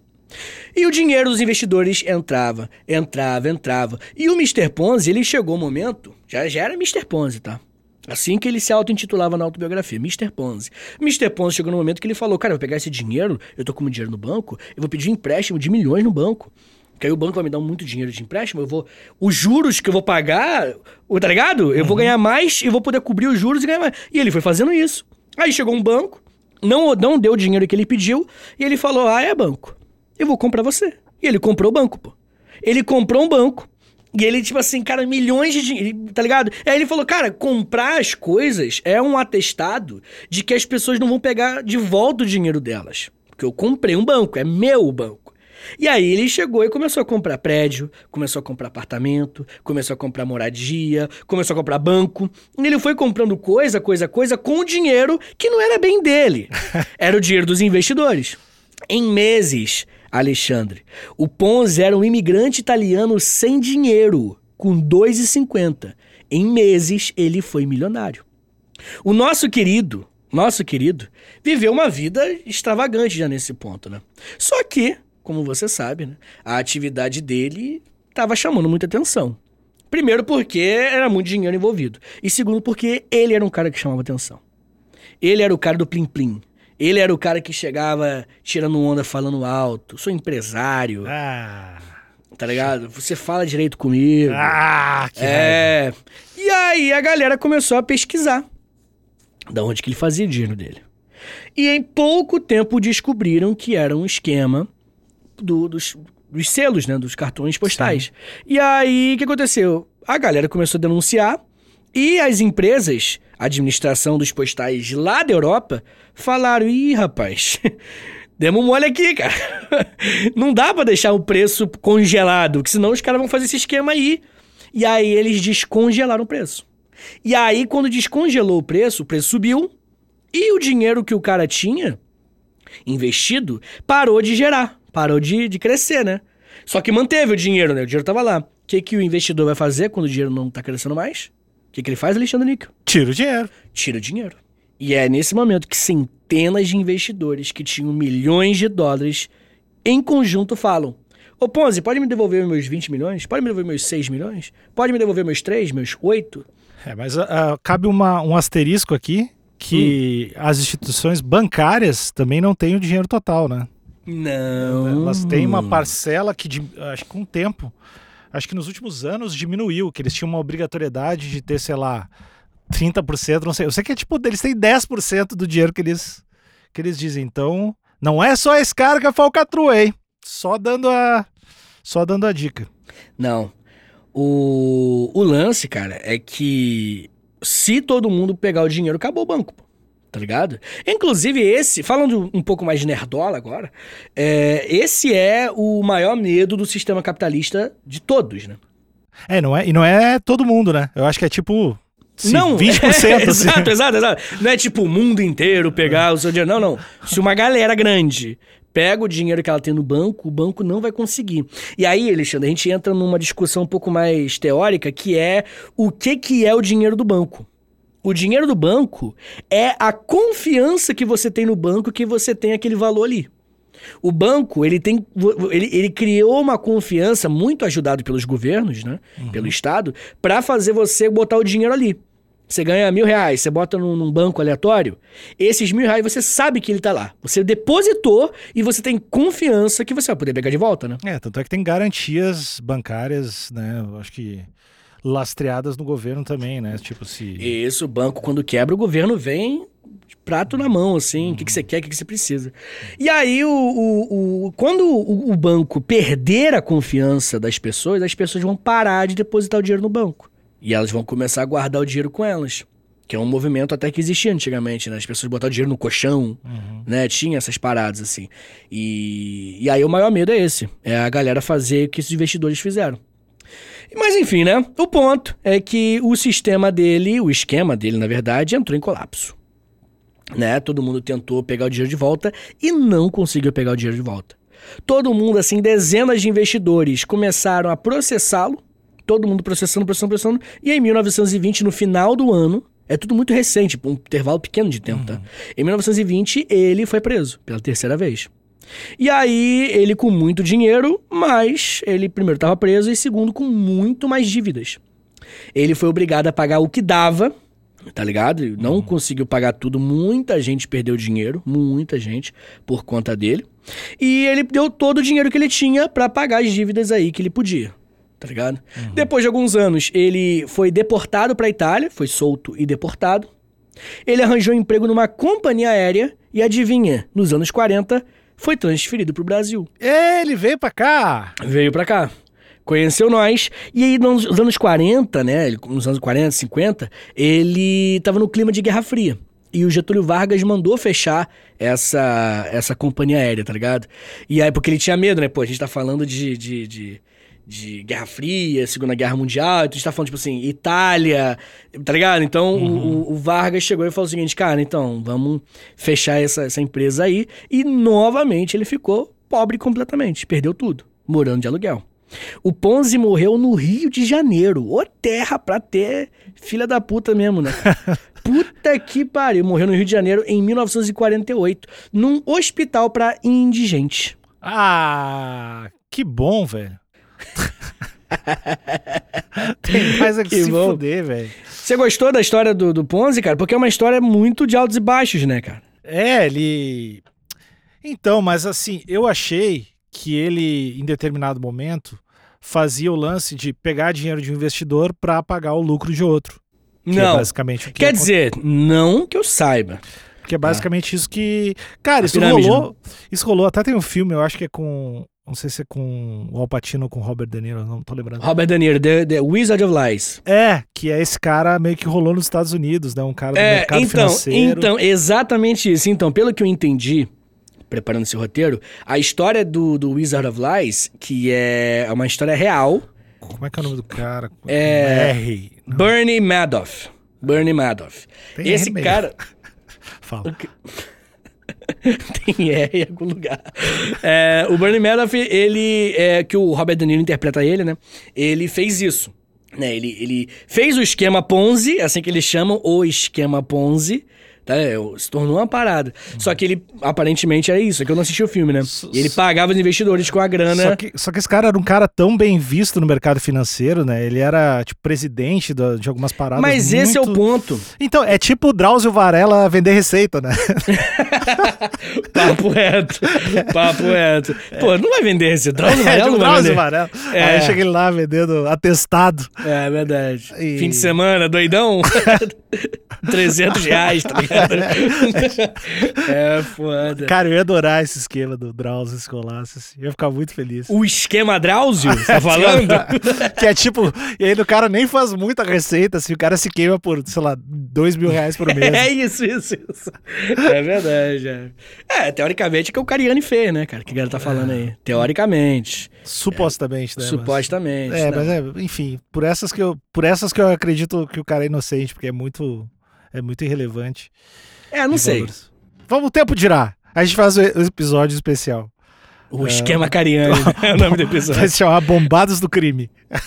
E o dinheiro dos investidores entrava, entrava, entrava. E o Mr. Ponzi, ele chegou um momento, já, já era Mr. Ponzi, tá? Assim que ele se auto-intitulava na autobiografia, Mr. Ponzi. Mr. Ponzi chegou no momento que ele falou, cara, eu vou pegar esse dinheiro, eu tô com muito dinheiro no banco, eu vou pedir um empréstimo de milhões no banco. Que aí o banco vai me dar muito dinheiro de empréstimo, eu vou... Os juros que eu vou pagar, tá ligado? Eu vou ganhar mais e vou poder cobrir os juros e ganhar mais. E ele foi fazendo isso. Aí chegou um banco, não, não deu o dinheiro que ele pediu, e ele falou, ah, é banco, eu vou comprar você. E ele comprou o banco, pô. Ele comprou um banco, e ele, tipo assim, cara, milhões de dinheiro, tá ligado? Aí ele falou, cara, comprar as coisas é um atestado de que as pessoas não vão pegar de volta o dinheiro delas. Porque eu comprei um banco, é meu banco. E aí ele chegou e começou a comprar prédio, começou a comprar apartamento, começou a comprar moradia, começou a comprar banco. E ele foi comprando coisa, coisa, coisa com dinheiro que não era bem dele. Era o dinheiro dos investidores. Em meses, Alexandre, o Ponzi era um imigrante italiano sem dinheiro, com 2,50. Em meses, ele foi milionário. O nosso querido, nosso querido, viveu uma vida extravagante já nesse ponto, né? Só que, como você sabe, né, a atividade dele estava chamando muita atenção. Primeiro porque era muito dinheiro envolvido. E segundo porque ele era um cara que chamava atenção. Ele era o cara do plim-plim. Ele era o cara que chegava tirando onda falando alto. Sou empresário. Ah. Tá ligado? Você fala direito comigo. Ah, que raiva. É. E aí a galera começou a pesquisar da onde que ele fazia o dinheiro dele. E em pouco tempo descobriram que era um esquema do- dos, dos selos, né? Dos cartões postais. E aí o que aconteceu? A galera começou a denunciar e as empresas, a administração dos postais lá da Europa, falaram: ih, rapaz. Demos mole aqui, cara. Não dá pra deixar o preço congelado, porque senão os caras vão fazer esse esquema aí. E aí eles descongelaram o preço. E aí, quando descongelou o preço, o preço subiu e o dinheiro que o cara tinha investido parou de gerar, parou de, de crescer, né? Só que manteve o dinheiro, né? O dinheiro tava lá. O que, que o investidor vai fazer quando o dinheiro não tá crescendo mais? O que, que ele faz, Alexandre Níquel? Tira o dinheiro. Tira o dinheiro. E é nesse momento que centenas de investidores que tinham milhões de dólares em conjunto falam: Ô Ponzi, pode me devolver meus 20 milhões? Pode me devolver meus 6 milhões? Pode me devolver meus 3, meus 8? É, mas ah, cabe uma- um asterisco aqui que as instituições bancárias também não têm o dinheiro total, né? Não. Elas têm uma parcela que, de- acho que com o tempo, acho que nos últimos anos diminuiu, que eles tinham uma obrigatoriedade de ter, sei lá, 30%, não sei. Eu sei que é tipo, eles têm 10% do dinheiro que eles, que eles dizem. Então, não é só esse cara que é falcatrua, hein? Só dando a, só dando a dica. Não. O, o lance, cara, é que se todo mundo pegar o dinheiro, acabou o banco, pô. Tá ligado? Inclusive, esse, falando um pouco mais de nerdola agora, é, esse é o maior medo do sistema capitalista de todos, né? É, não é, e não é todo mundo, né? Eu acho que é tipo sim, não, 20%. é, assim. exato, exato, exato. Não é tipo o mundo inteiro pegar o seu dinheiro. Não, não. Se uma galera grande pega o dinheiro que ela tem no banco, o banco não vai conseguir. E aí, Alexandre, a gente entra numa discussão um pouco mais teórica, que é o que, que é o dinheiro do banco. O dinheiro do banco é a confiança que você tem no banco que você tem aquele valor ali. O banco, ele tem. Ele, ele criou uma confiança, muito ajudado pelos governos, né? Pelo Estado, para fazer você botar o dinheiro ali. Você ganha mil reais, você bota num, num banco aleatório, esses mil reais você sabe que ele tá lá. Você depositou e você tem confiança que você vai poder pegar de volta, né? É, tanto é que tem garantias bancárias, né? Acho que lastreadas no governo também, né? Tipo, se. Isso, o banco, quando quebra, o governo vem prato na mão, assim, o que, que você quer, o que, que você precisa. E aí, o, o, o- quando o, o banco perder a confiança das pessoas, as pessoas vão parar de depositar o dinheiro no banco. E elas vão começar a guardar o dinheiro com elas. Que é um movimento até que existia antigamente, né? As pessoas botavam dinheiro no colchão, Uhum. né? Tinha essas paradas, assim. E, e aí o maior medo é esse. É a galera fazer o que esses investidores fizeram. Mas enfim, né? O ponto é que o sistema dele, o esquema dele, na verdade, entrou em colapso. Né? Todo mundo tentou pegar o dinheiro de volta e não conseguiu pegar o dinheiro de volta. Todo mundo, assim, dezenas de investidores começaram a processá-lo. Todo mundo processando, processando, processando. E em 1920, no final do ano, é tudo muito recente, um intervalo pequeno de tempo, tá? Em 1920, ele foi preso pela terceira vez. E aí, ele com muito dinheiro, mas ele primeiro estava preso e segundo com muito mais dívidas. Ele foi obrigado a pagar o que dava, tá ligado? Não conseguiu pagar tudo, muita gente perdeu dinheiro, muita gente por conta dele. E ele deu todo o dinheiro que ele tinha pra pagar as dívidas aí que ele podia. Tá ligado? Depois de alguns anos, ele foi deportado pra Itália, foi solto e deportado. Ele arranjou um emprego numa companhia aérea e adivinha, nos anos 40, foi transferido pro Brasil. Ele veio pra cá! Veio pra cá. Conheceu nós. E aí, nos nos anos 40, né? Nos anos 40, 50, ele tava no clima de Guerra Fria. E o Getúlio Vargas mandou fechar essa, essa companhia aérea, tá ligado? E aí, porque ele tinha medo, né? Pô, a gente tá falando de, de, de, de Guerra Fria, Segunda Guerra Mundial, então a gente tá falando, tipo assim, Itália, tá ligado? Então o- o, o Vargas chegou e falou o seguinte, cara, então, vamos fechar essa, essa empresa aí. E novamente ele ficou pobre completamente, perdeu tudo, morando de aluguel. O Ponzi morreu no Rio de Janeiro. Ô terra pra ter filha da puta mesmo, né? Puta que pariu. Morreu no Rio de Janeiro em 1948, num hospital pra indigente. Ah, que bom, velho. Tem mais a que, Que se bom. fuder, velho. Você gostou da história do, do Ponzi, cara? Porque é uma história muito de altos e baixos, né, cara? É, ele. Então, mas assim, eu achei que ele, em determinado momento, fazia o lance de pegar dinheiro de um investidor para pagar o lucro de outro. Que é Não. basicamente o que Quer dizer, não que eu saiba. Que é basicamente isso que. Cara, A isso pirâmide, rolou. Isso rolou. Até tem um filme, eu acho que é com. Não sei se é com o Alpatino ou com o Robert De Niro, não tô lembrando. Robert De Niro, The, The Wizard of Lies. É, que é esse cara meio que rolou nos Estados Unidos, né? Um cara do É, mercado então, financeiro. então, exatamente isso. Então, pelo que eu entendi, preparando esse roteiro, a história do, do Wizard of Lies, que é uma história real, Como é que é o nome do cara? É- R. Não, Bernie Madoff. Bernie Madoff. Tem Esse R cara. Fala. Tem R em algum lugar. É, o Bernie Madoff, ele. É, que o Robert De Niro interpreta ele, né? Ele fez isso. Né? Ele, ele fez o esquema Ponzi, assim que eles chamam, o esquema Ponzi. Tá? É, Se tornou uma parada. Só que ele, aparentemente, é isso. É que eu não assisti o filme, né? S- E ele pagava os investidores com a grana. Só que, só que esse cara era um cara tão bem visto no mercado financeiro, né? Ele era, tipo, presidente de algumas paradas. Mas esse é o muito- ponto. Então, é tipo o Drauzio Varela vender receita, né? Papo reto. Papo reto. Pô, não vai vender esse Drauzio É, Varela, tipo não vai vender. Varela. É. Aí chega ele lá vendendo atestado. É verdade. E- Fim de semana, doidão. 300 reais, tá ligado? é foda. Cara, eu ia adorar esse esquema do Drauzio Escolasse, assim. Eu ia ficar muito feliz. O esquema Drauzio, você tá falando? que é tipo, e aí o cara nem faz muita receita, assim, o cara se queima por, sei lá, dois mil reais por mês. É isso, isso, isso. É verdade, é. É, teoricamente é que o Cariani fez, né, cara? Que a galera tá falando aí. Teoricamente. Supostamente, né? mas- supostamente. É, né? mas é, enfim, por essas que eu, por essas que eu acredito que o cara é inocente, porque é muito, é muito irrelevante. É, não sei. valores. Vamos, o tempo dirá. A gente faz o episódio especial. O esquema Cariani é o nome do episódio. Vai se chamar Bombados do Crime.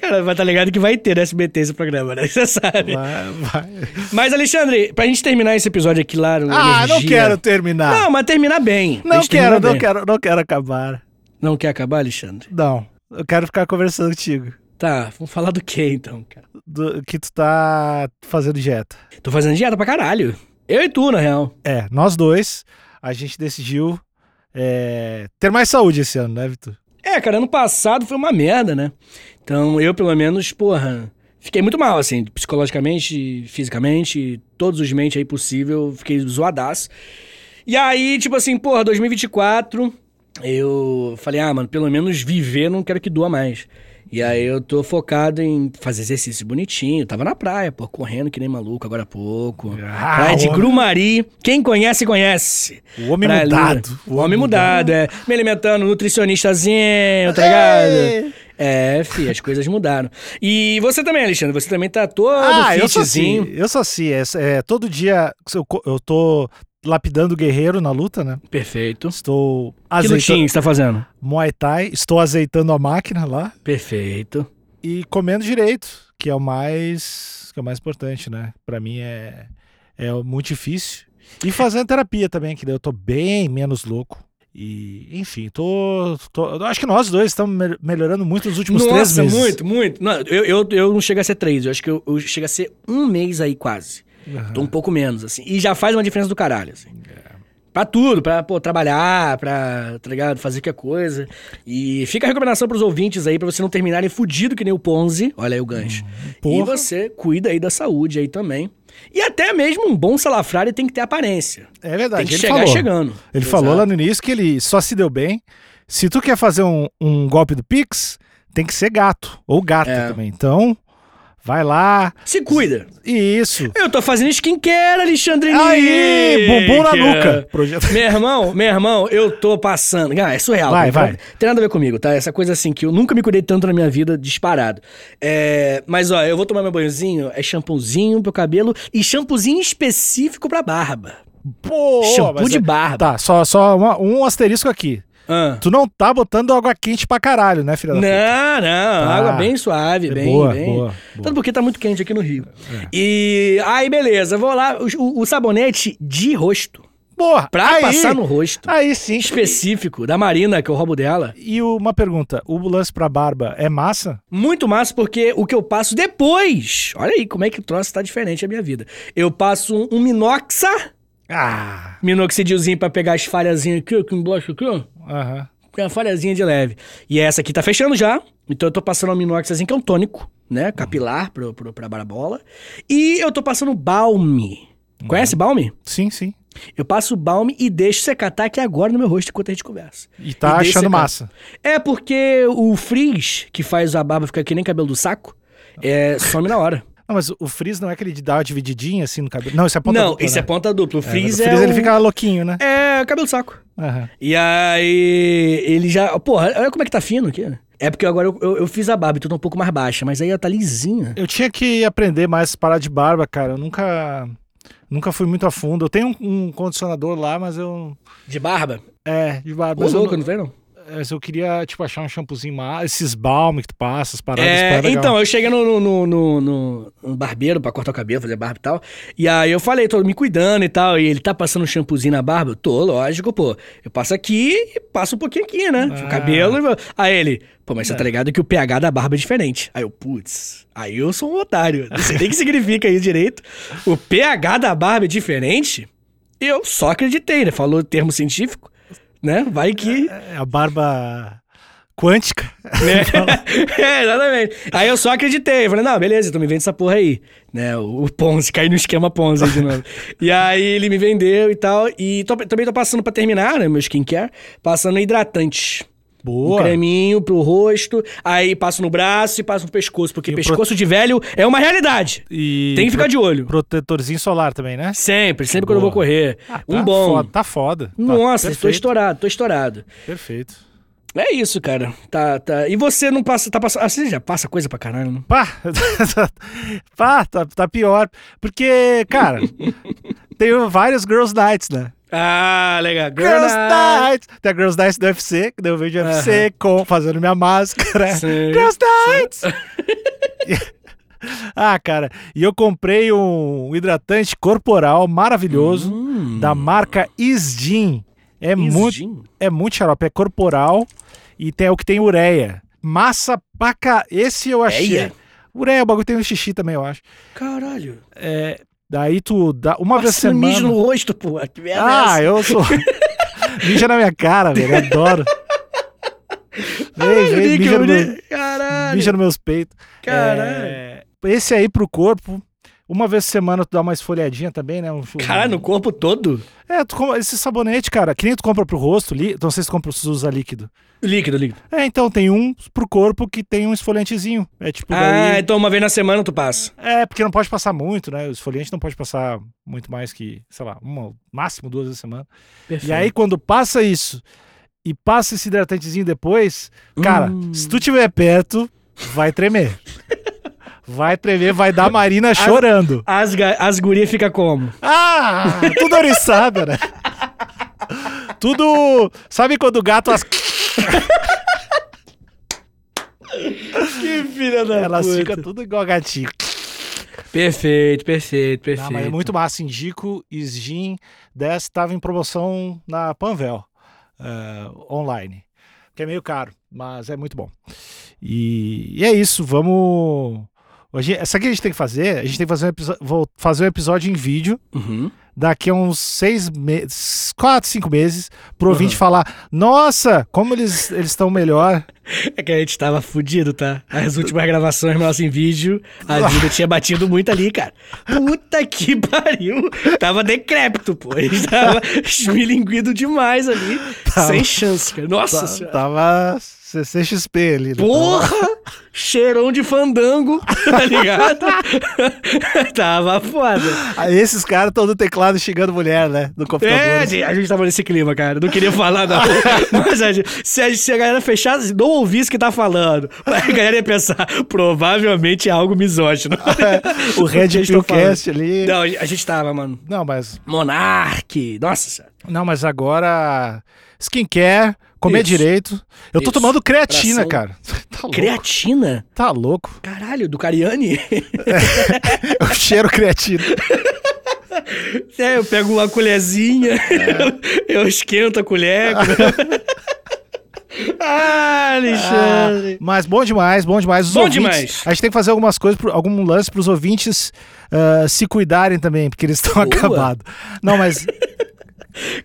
Cara, vai tá ligado que vai ter SBT esse programa, né? Você sabe. Vai, vai. Mas, Alexandre, pra gente terminar esse episódio aqui lá no Ah, não Energia- quero terminar. Não, mas terminar bem. Não quero, não bem. quero, não quero acabar. Não quer acabar, Alexandre? Não. Eu quero ficar conversando contigo. Tá, vamos falar do que então, cara? Do, que tu tá fazendo dieta. Tô fazendo dieta pra caralho. Eu e tu, na real. É, nós dois, a gente decidiu é, ter mais saúde esse ano, né, Vitor? É, cara, ano passado foi uma merda, né? Então, eu, pelo menos, porra, fiquei muito mal, assim, psicologicamente, fisicamente, todos os mentes aí possível, fiquei zoadaço. E aí, tipo assim, porra, 2024, eu falei, ah, mano, pelo menos viver não quero que doa mais. E aí eu tô focado em fazer exercício bonitinho. Tava na praia, pô, correndo que nem maluco agora há pouco. Ah, praia de. Grumari. Quem conhece, conhece. O homem Praia mudado. O homem mudado, é. Me alimentando, nutricionistazinho, tá ligado? É, fi, as coisas mudaram. E você também, Alexandre, você também tá todo Ah, eu sou assim. fitzinho. Eu sou assim. É, é, todo dia eu, eu tô lapidando o guerreiro na luta, né? Perfeito. Estou Que azeitando. lutinho você tá fazendo? Muay Thai, estou azeitando a máquina lá Perfeito. e comendo direito, que é o mais, que é o mais importante, né? Pra mim é, é muito difícil. E fazendo terapia também, que daí eu tô bem menos louco. E, enfim, tô, tô- acho que nós dois estamos me- melhorando muito nos últimos três Nossa, meses. muito, muito. Não, eu, eu, eu não chego a ser três, eu acho que eu, eu chego a ser um mês aí quase. Tô um pouco menos, assim. E já faz uma diferença do caralho, assim. Pra tudo, pra pô, trabalhar, pra, tá ligado? Fazer qualquer coisa. E fica a recomendação pros ouvintes aí, pra você não terminarem fudido que nem o Ponzi. Olha aí o gancho. E porra. você cuida aí da saúde aí também. E até mesmo um bom salafrário tem que ter aparência. É verdade. Tem que ele chegar falou. chegando. Ele Exato. falou lá no início que ele só se deu bem. Se tu quer fazer um, um golpe do Pix, tem que ser gato. Ou gata É. também. Então, vai lá. Se cuida. Isso. Eu tô fazendo skincare, Alexandre Aí, bumbum na nuca. Projeto. Meu irmão, meu irmão, eu tô passando. Ah, é surreal. Vai, vai. Tem nada a ver comigo, tá? Essa coisa assim que eu nunca me cuidei tanto na minha vida, disparado. É, mas ó, eu vou tomar meu banhozinho, é shampoozinho pro cabelo e shampoozinho específico pra barba. Pô, Shampoo de é- barba. Tá, só, só uma- um asterisco aqui. Ah. Tu não tá botando água quente pra caralho, né, filha da puta? Não, não, Tá. água bem suave, É bem, boa, bem. boa, boa. Tanto porque tá muito quente aqui no Rio. É. E aí, beleza, vou lá, o, o- sabonete de rosto, Porra, pra aí, passar no rosto, Aí sim. específico, da Marina, que eu roubo dela. E uma pergunta, o lance pra barba é massa? Muito massa, porque o que eu passo depois. Olha aí como é que o troço tá diferente a minha vida. Eu passo um, um Minoxa, Ah, minoxidilzinho pra pegar as falhazinhas aqui, que embaixo aqui, ó. Aham. com uma falhazinha de leve. E essa aqui tá fechando já. Então eu tô passando o Minoxazinho, que é um tônico, né? Capilar pro, pro, pra barabola. E eu tô passando Balme. Conhece Balme? Sim, sim. Eu passo o Balme e deixo secar. Tá aqui agora no meu rosto enquanto a gente conversa. E tá E achando secar. massa. É porque o frizz, que faz a barba ficar que nem cabelo do saco, é, some na hora. Não, mas o frizz não é aquele de dar uma divididinha assim no cabelo. Não, isso é ponta Não, dupla, isso né? é ponta dupla. O É, frizz o é. frizz ele o- fica louquinho, né? É cabelo do saco. Aham. E aí, ele já. Porra, olha como é que tá fino aqui. É porque agora eu, eu, eu fiz a barba, então tá um pouco mais baixa, mas aí ela tá lisinha. Eu tinha que aprender mais a parar de barba, cara. Eu nunca, nunca fui muito a fundo. Eu tenho um, um condicionador lá, mas eu. De barba? É, de barba. Ô, eu, louco, não- não não? Mas eu queria, tipo, achar um shampoozinho mais. Esses balm que tu passa, as paradas. É, legal. então, eu cheguei no, no, no, no- no barbeiro pra cortar o cabelo, fazer barba e tal. E aí eu falei, tô me cuidando e tal. E ele tá passando um shampoozinho na barba? Eu Tô, lógico, pô. Eu passo aqui e passo um pouquinho aqui, né? Ah. O cabelo. e- Aí ele, pô, mas você É. tá ligado que o pH da barba é diferente. Aí eu, putz, aí eu sou um otário. Não sei nem o que significa isso direito. O pH da barba é diferente? Eu só acreditei, né? Falou termo científico, né? Vai que. É a barba quântica. né? é, exatamente. Aí eu só acreditei. Falei, não, beleza, então me vende essa porra aí. Né? O, o Ponzi, caí no esquema Ponzi de novo. e aí ele me vendeu e tal. E tô- também tô passando pra terminar, né? Meu skincare, passando hidratante. Um Boa. creminho pro rosto, aí passo no braço e passo no pescoço, porque o pescoço de velho é uma realidade. E Tem que ficar de olho. protetorzinho solar também, né? Sempre, sempre quando eu vou Boa. correr. Ah, um tá bom. Foda, tá foda. Tá Nossa, tô perfeito, estourado, tô estourado. Perfeito. É isso, cara. Tá, tá. E você não passa, tá passando. Ah, você já passa coisa pra caralho, né? Pá, pá tá, tá pior. Porque, cara, tem vários Girls Nights, né? Ah, legal. Girls Night. Nights! Tem a Girls Nights do UFC, que daí eu vejo UFC com, fazendo minha máscara. Sim. Girls Nights! ah, cara, e eu comprei um hidratante corporal maravilhoso Hum. da marca Isdin. É muito, é muito xarope, é corporal e tem o que tem ureia. Massa pra cá. Esse eu achei. Ureia? Ureia, o bagulho tem um xixi também, eu acho. Caralho. É, daí tu dá uma vez Passando semana. mijo no rosto, pô. Que merda é Ah, essa? eu sou. Mija na minha cara, velho. Adoro. Vem, vem, Nick, mija, no eu- meu, Caralho. mija nos meus peitos. Caralho. É, esse aí pro corpo, uma vez por semana tu dá uma esfoliadinha também, né? Um, Caralho, no corpo todo? É, tu, esse sabonete, cara, que nem tu compra pro rosto, li, não sei se tu compra, se usa líquido. Líquido, líquido. É, então tem um pro corpo que tem um esfoliantezinho. É tipo Ah, daí... então uma vez na semana tu passa. É, porque não pode passar muito, né? O esfoliante não pode passar muito mais que, sei lá, uma, máximo duas vezes a semana. Perfeito. E aí, quando passa isso e passa esse hidratantezinho depois, cara, Hum. se tu tiver perto, vai tremer. Vai tremer, vai dar Marina chorando. As, as gurias ficam como? Ah, tudo oriçada, né? Tudo. Sabe quando o gato. As... Que filha da Elas ficam tudo igual gatinho. Perfeito, perfeito, perfeito. Não, mas é muito massa. Indico, Isgin 10 estava em promoção na Panvel eh, online. Que é meio caro, mas é muito bom. E, e é isso, vamos. Hoje, essa aqui a gente tem que fazer. A gente tem que fazer um, episo- vou fazer um episódio em vídeo Uhum. Daqui a uns seis meses, quatro, cinco meses, pro Uhum. ouvinte falar: Nossa, como eles eles estão melhor. É que a gente tava fudido, tá? As últimas gravações nossas em vídeo, a vida tinha batido muito ali, cara. Puta que pariu. Tava decrépito, pô. A gente tava esmilinguido demais ali. Tava. Sem chance, cara. Nossa Tá- senhora. Tava CCXP ali. né? Porra! Cheirão de fandango, tá ligado? tava foda. Aí esses caras estão no teclado xingando mulher, né? No computador. É, a gente- a gente tava nesse clima, cara. Não queria falar, não. Mas a gente- se, a, se a galera fechasse, não ouvisse o que tá falando, a galera ia pensar, provavelmente é algo misógino. o Red Pillcast ali. Não, a gente tava, mano. Não, mas. Monark. Nossa senhora. Não, mas agora. Skincare, comer Isso. direito. Eu tô Isso. tomando creatina, Tração. cara. Tá louco. Creatina? Tá louco. Caralho, do Cariani? Eu cheiro creatina. é, eu pego uma colherzinha, eu esquento a colher. ah, Alexandre. Ah, mas bom demais, bom demais. Os Bom ouvintes, demais. A gente tem que fazer algumas coisas, algum lance pros ouvintes ah, se cuidarem também, porque eles estão acabados. Não, mas.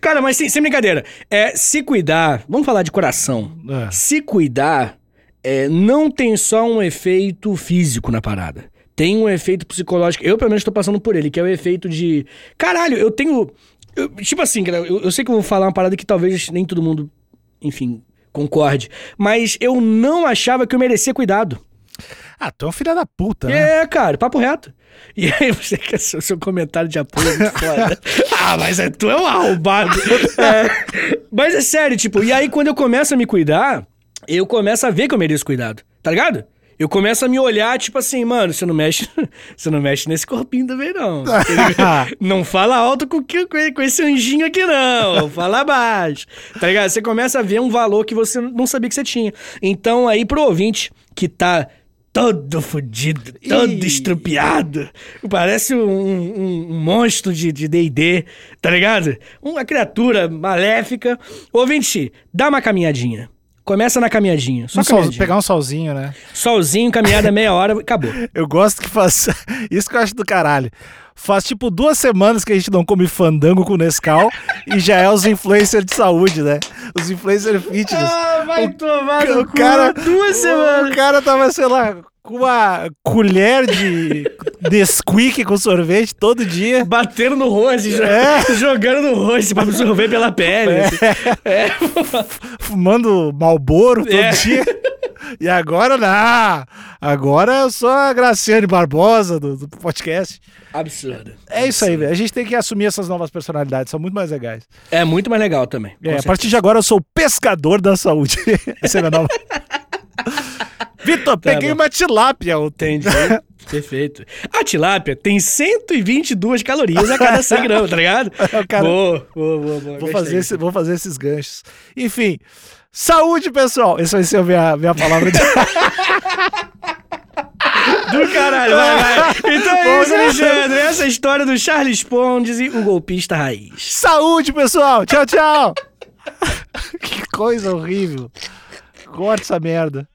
Cara, mas sem, sem brincadeira. É, se cuidar, vamos falar de coração. É. Se cuidar, é, não tem só um efeito físico na parada. Tem um efeito psicológico. Eu, pelo menos, tô passando por ele, que é o efeito de. Caralho, eu tenho. eu- tipo assim, cara, eu, eu sei que eu vou falar uma parada que talvez nem todo mundo, enfim, concorde. Mas eu não achava que eu merecia cuidado. Ah, tu é um filho da puta, né? É, cara, papo reto. E aí, você quer seu, seu comentário de apoio é muito foda. ah, mas é, tu é um arrombado. É, mas é sério, tipo, e aí quando eu começo a me cuidar, eu começo a ver que eu mereço cuidado, tá ligado? Eu começo a me olhar, tipo assim, mano, você não mexe, você não mexe nesse corpinho também, não. não fala alto com com esse anjinho aqui, não. Fala baixo. Tá ligado? Você começa a ver um valor que você não sabia que você tinha. Então, aí, pro ouvinte que tá todo fudido, todo Ih. estrupiado, parece um, um- um monstro de D&D, tá ligado? Uma criatura maléfica. Ouvinte, dá uma caminhadinha. Começa na caminhadinha. Só Um sol- caminhadinha. pegar um solzinho, né? Solzinho, caminhada meia hora, acabou. Eu gosto que faz. Isso que eu acho do caralho. Faz tipo duas semanas que a gente não come fandango com Nescau e já é os influencers de saúde, né? Os influencers fitness. Ah, vai tomar o cara, duas O semanas. cara tava, sei lá, com uma colher de Nesquik com sorvete todo dia. Batendo no rosto, É. jogando no rosto pra absorver pela pele. assim. É. fumando Malboro todo É. dia. E agora, não. Agora eu sou a Graciane Barbosa do, do podcast. Absurdo. É isso aí, velho. A gente tem que assumir essas novas personalidades, são muito mais legais. É muito mais legal também. É, a partir de agora eu sou o pescador da saúde. Essa é a minha nova. Vitor, peguei Tá bom. uma tilápia ontem. Entendi. Perfeito. A tilápia tem 122 calorias a cada 100 gramas, tá ligado? Cara, boa, boa, boa, boa. Vou fazer, esse- vou fazer esses ganchos. Enfim, saúde, pessoal. Essa vai ser a minha, minha palavra de. Do caralho, vai, vai. Então é isso, lá. Alexandre. Essa é a história do Charles Pondes e o golpista raiz. saúde, pessoal. Tchau, tchau. que coisa horrível. Corta essa merda.